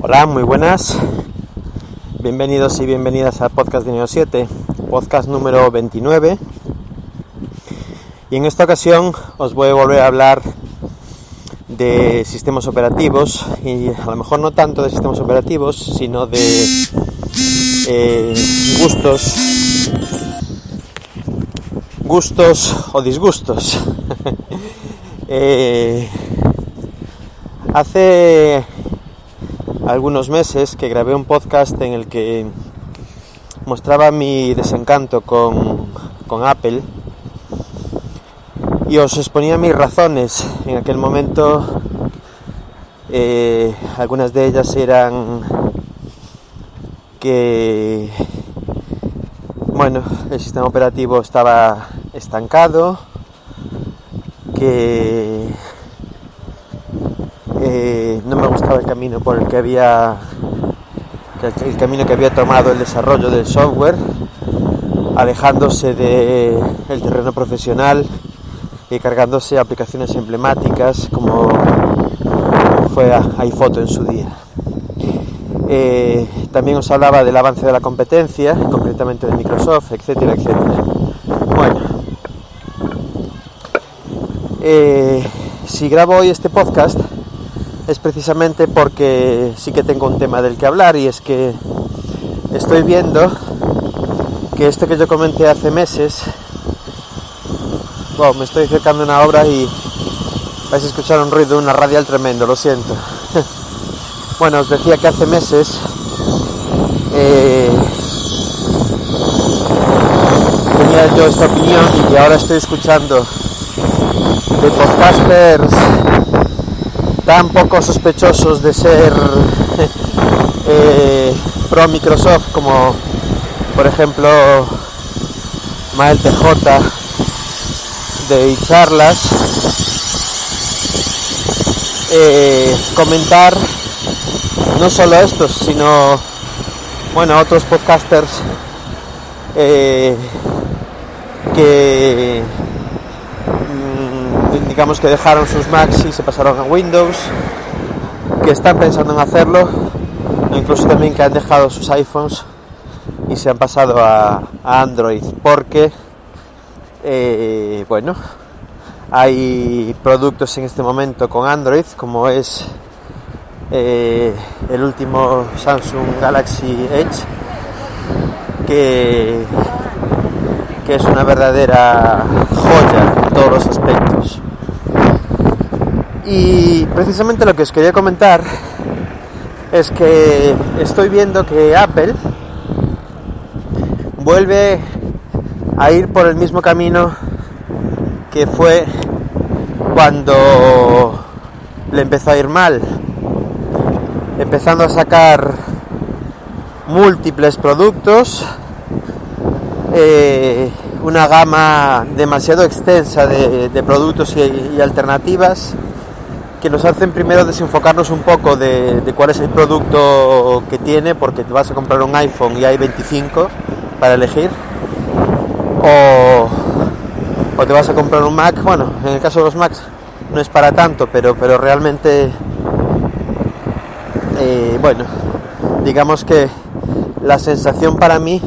Hola, muy buenas. Bienvenidos y bienvenidas al podcast de Neo 7, podcast número 29. Y en esta ocasión os voy a volver a hablar de sistemas operativos y a lo mejor no tanto de sistemas operativos, sino de eh, gustos, gustos o disgustos. eh, hace algunos meses que grabé un podcast en el que mostraba mi desencanto con, con Apple y os exponía mis razones. En aquel momento eh, algunas de ellas eran que bueno, el sistema operativo estaba estancado, que no me gustaba el camino por el que había el camino que había tomado el desarrollo del software, alejándose del de terreno profesional y cargándose aplicaciones emblemáticas como fue iPhoto en su día. Eh, también os hablaba del avance de la competencia, concretamente de Microsoft, etcétera, etcétera. Bueno, eh, si grabo hoy este podcast es precisamente porque sí que tengo un tema del que hablar y es que estoy viendo que esto que yo comenté hace meses me estoy acercando a una obra y vais a escuchar un ruido, una radial tremendo, lo siento. bueno, os decía que hace meses eh, tenía yo esta opinión y que ahora estoy escuchando de podcasters tan poco sospechosos de ser eh, pro Microsoft como por ejemplo Mael TJ de charlas, eh, comentar no solo estos, sino bueno, otros podcasters eh, que digamos que dejaron sus Macs y se pasaron a Windows, que están pensando en hacerlo, incluso también que han dejado sus iPhones y se han pasado a Android, porque eh, bueno, hay productos en este momento con Android, como es eh, el último Samsung Galaxy Edge, que, que es una verdadera joya en todos los aspectos. Y precisamente lo que os quería comentar es que estoy viendo que Apple vuelve a ir por el mismo camino que fue cuando le empezó a ir mal, empezando a sacar múltiples productos, eh, una gama demasiado extensa de, productos y, alternativas que nos hacen primero desenfocarnos un poco de, cuál es el producto que tiene, porque te vas a comprar un iPhone y hay 25 para elegir o, te vas a comprar un Mac, bueno, en el caso de los Macs no es para tanto, pero, pero realmente, eh, bueno, digamos que la sensación para mí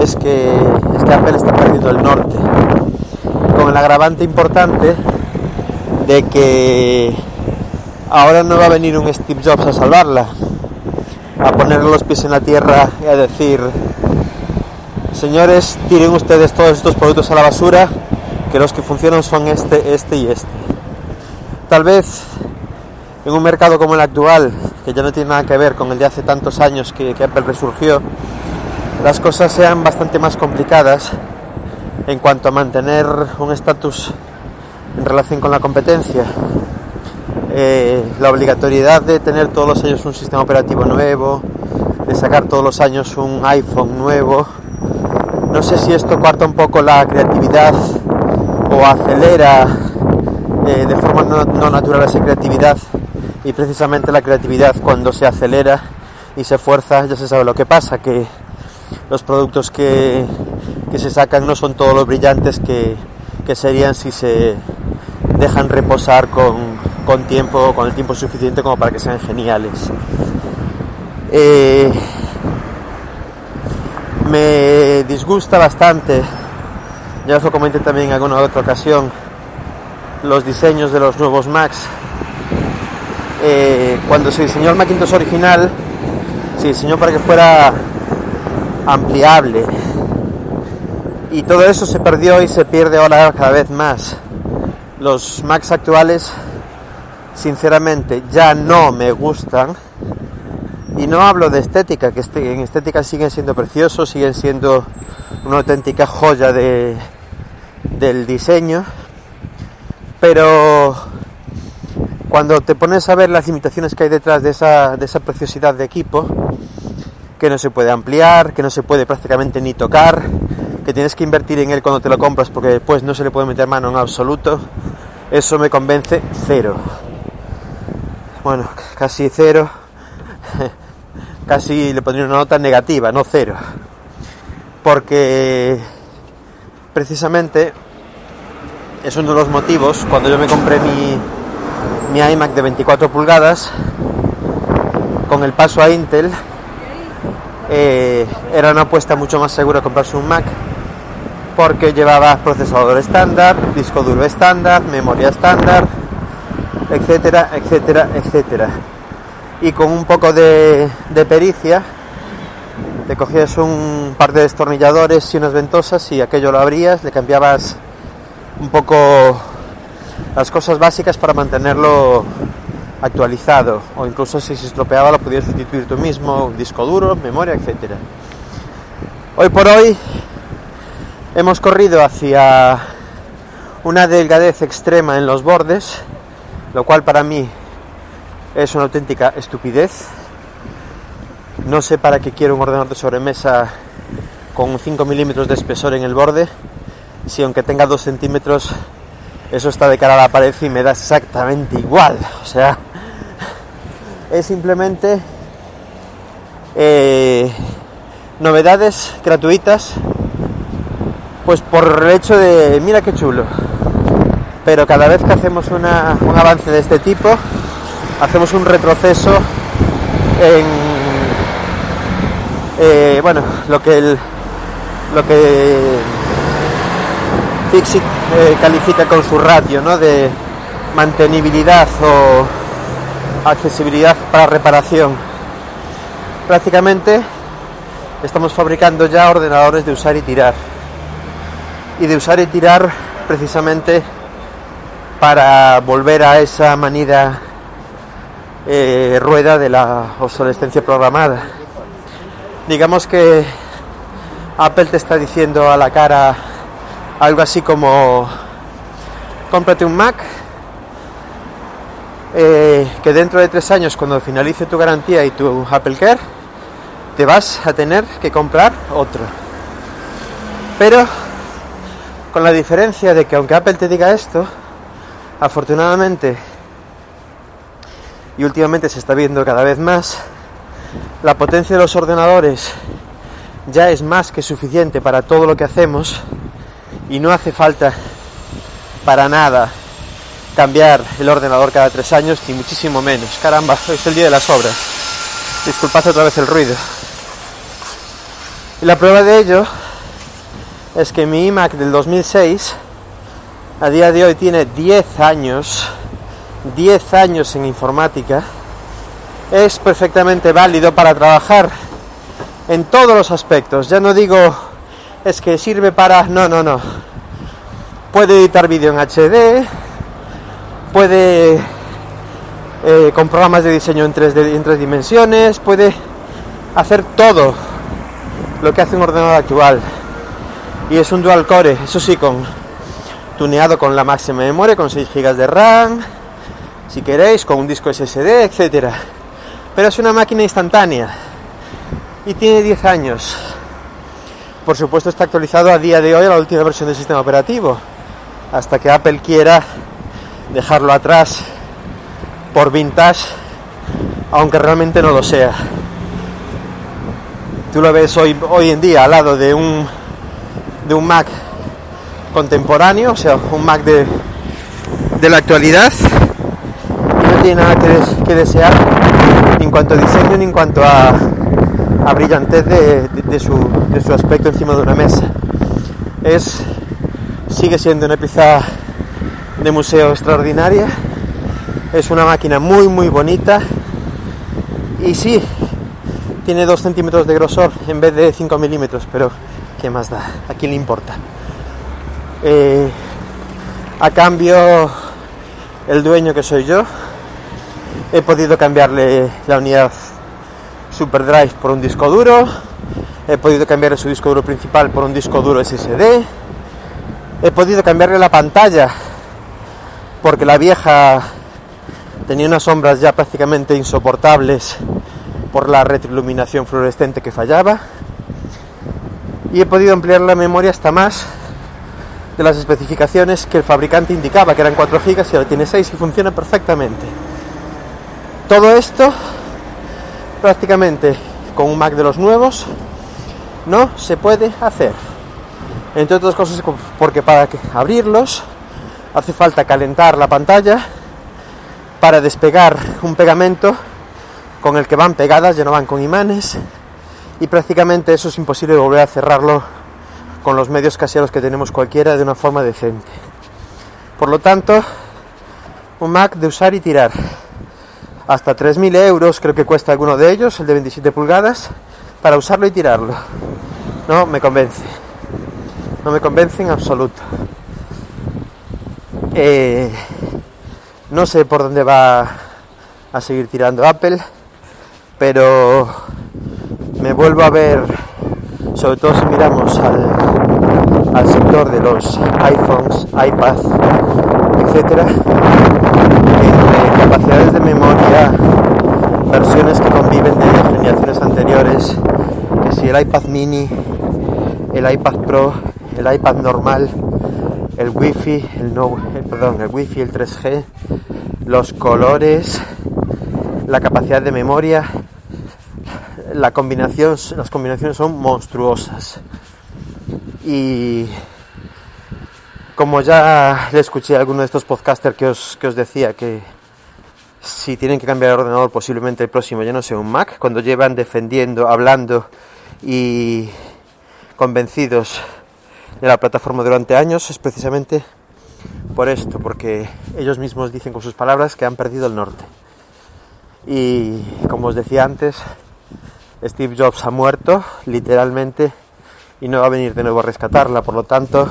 es que, es que Apple está perdiendo el norte, con el agravante importante de que ahora no va a venir un Steve Jobs a salvarla, a ponerle los pies en la tierra y a decir, Señores, tiren ustedes todos estos productos a la basura, que los que funcionan son este, este y este. Tal vez en un mercado como el actual, que ya no tiene nada que ver con el de hace tantos años que, Apple resurgió, las cosas sean bastante más complicadas en cuanto a mantener un estatus en relación con la competencia. Eh, la obligatoriedad de tener todos los años un sistema operativo nuevo, de sacar todos los años un iPhone nuevo, no sé si esto cuarta un poco la creatividad o acelera eh, de forma no, natural esa creatividad y precisamente la creatividad cuando se acelera y se fuerza ya se sabe lo que pasa, que los productos que, se sacan no son todos los brillantes que, serían si se dejan reposar con, con tiempo, con el tiempo suficiente como para que sean geniales. Eh, me disgusta bastante, ya os lo comenté también en alguna otra ocasión, los diseños de los nuevos Macs. Eh, cuando se diseñó el Macintosh original, se diseñó para que fuera ampliable. Y todo eso se perdió y se pierde ahora cada vez más. Los Macs actuales, sinceramente, ya no me gustan. Y no hablo de estética, que este, en estética siguen siendo preciosos, siguen siendo una auténtica joya de, del diseño. Pero cuando te pones a ver las limitaciones que hay detrás de esa, de esa preciosidad de equipo, que no se puede ampliar, que no se puede prácticamente ni tocar, que tienes que invertir en él cuando te lo compras porque después no se le puede meter mano en absoluto, eso me convence cero. Bueno, casi cero, casi le pondría una nota negativa, no cero, porque precisamente es uno de los motivos cuando yo me compré mi, mi iMac de 24 pulgadas con el paso a Intel eh, era una apuesta mucho más segura comprarse un Mac porque llevaba procesador estándar, disco duro estándar, memoria estándar, etcétera, etcétera, etcétera. Y con un poco de, pericia, te cogías un par de destornilladores y unas ventosas y aquello lo abrías, le cambiabas un poco las cosas básicas para mantenerlo actualizado o incluso si se estropeaba lo podías sustituir tú mismo, disco duro, memoria, etcétera. Hoy por hoy hemos corrido hacia una delgadez extrema en los bordes, lo cual para mí es una auténtica estupidez. No sé para qué quiero un ordenador de sobremesa con 5 milímetros de espesor en el borde, si aunque tenga 2 centímetros eso está de cara a la pared y me da exactamente igual. O sea, es simplemente eh, novedades gratuitas, pues por el hecho de, mira qué chulo. Pero cada vez que hacemos un avance de este tipo, hacemos un retroceso en, eh, bueno, lo que lo que Fixit eh, califica con su ratio, ¿no? De mantenibilidad o accesibilidad para reparación. Prácticamente estamos fabricando ya ordenadores de usar y tirar. Y de usar y tirar precisamente para volver a esa manida eh, rueda de la obsolescencia programada. Digamos que Apple te está diciendo a la cara algo así como cómprate un Mac eh, que dentro de tres años, cuando finalice tu garantía y tu Apple Care, te vas a tener que comprar otro. Pero con la diferencia de que aunque Apple te diga esto, afortunadamente, y últimamente se está viendo cada vez más, la potencia de los ordenadores ya es más que suficiente para todo lo que hacemos y no hace falta para nada cambiar el ordenador cada tres años, ni muchísimo menos. Caramba, es el día de las obras. Disculpad otra vez el ruido. Y la prueba de ello es que mi iMac del 2006 a día de hoy tiene 10 años, 10 años en informática, es perfectamente válido para trabajar en todos los aspectos. Ya no digo es que sirve para... No, no, no. Puede editar vídeo en HD, puede eh, con programas de diseño en en tres dimensiones, puede hacer todo lo que hace un ordenador actual. Y es un dual core, eso sí, con tuneado con la máxima memoria, con 6 GB de RAM, si queréis, con un disco SSD, etcétera. Pero es una máquina instantánea y tiene 10 años. Por supuesto está actualizado a día de hoy a la última versión del sistema operativo, hasta que Apple quiera dejarlo atrás por vintage, aunque realmente no lo sea. Tú lo ves hoy, hoy en día al lado de un, de un Mac contemporáneo, o sea, un Mac de, de la actualidad, y tiene nada que, desear en cuanto a diseño ni en cuanto a, a brillantez de, su, de su aspecto encima de una mesa. Es, sigue siendo una pieza de museo extraordinaria. Es una máquina muy muy bonita. Y sí, tiene 2 centímetros de grosor en vez de 5 milímetros, pero ¿qué más da? ¿A quién le importa? Eh, a cambio, el dueño que soy yo, he podido cambiarle la unidad SuperDrive por un disco duro, he podido cambiarle su disco duro principal por un disco duro SSD, he podido cambiarle la pantalla porque la vieja tenía unas sombras ya prácticamente insoportables por la retroiluminación fluorescente que fallaba y he podido ampliar la memoria hasta más de las especificaciones que el fabricante indicaba, que eran 4 GB y ahora tiene 6 y funciona perfectamente. Todo esto prácticamente con un Mac de los nuevos no se puede hacer. Entre otras cosas porque para abrirlos hace falta calentar la pantalla para despegar un pegamento con el que van pegadas, ya no van con imanes y prácticamente eso es imposible volver a cerrarlo con los medios caseros que tenemos cualquiera de una forma decente. Por lo tanto, un Mac de usar y tirar. Hasta 3.000 euros creo que cuesta alguno de ellos, el de 27 pulgadas, para usarlo y tirarlo. No me convence. No me convence en absoluto. Eh, no sé por dónde va a seguir tirando Apple, pero me vuelvo a ver, sobre todo si miramos al, sector de los iPhones, iPads, etcétera, entre capacidades de memoria, versiones que conviven de generaciones anteriores, que si el iPad mini, el iPad Pro, el iPad normal, el wifi, el no, eh, perdón, el wifi, el 3G, los colores, la capacidad de memoria, las combinaciones son monstruosas. Y como ya le escuché a alguno de estos podcasters que os, que os decía que si tienen que cambiar el ordenador posiblemente el próximo ya no sea un Mac, cuando llevan defendiendo, hablando y convencidos de la plataforma durante años es precisamente por esto, porque ellos mismos dicen con sus palabras que han perdido el norte. Y como os decía antes, Steve Jobs ha muerto, literalmente, y no va a venir de nuevo a rescatarla, por lo tanto,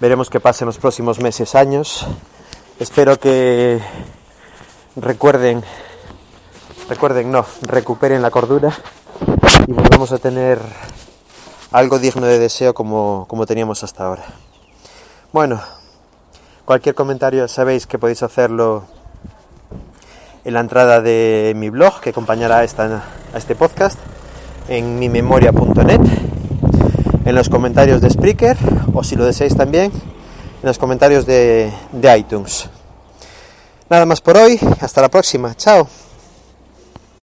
veremos qué pasa en los próximos meses, años. Espero que recuerden, recuerden, no, recuperen la cordura y volvamos a tener algo digno de deseo como, como teníamos hasta ahora. Bueno, cualquier comentario sabéis que podéis hacerlo en la entrada de mi blog que acompañará a, esta, a este podcast en mimemoria.net, en los comentarios de Spreaker o si lo deseáis también en los comentarios de, de iTunes. Nada más por hoy, hasta la próxima, chao.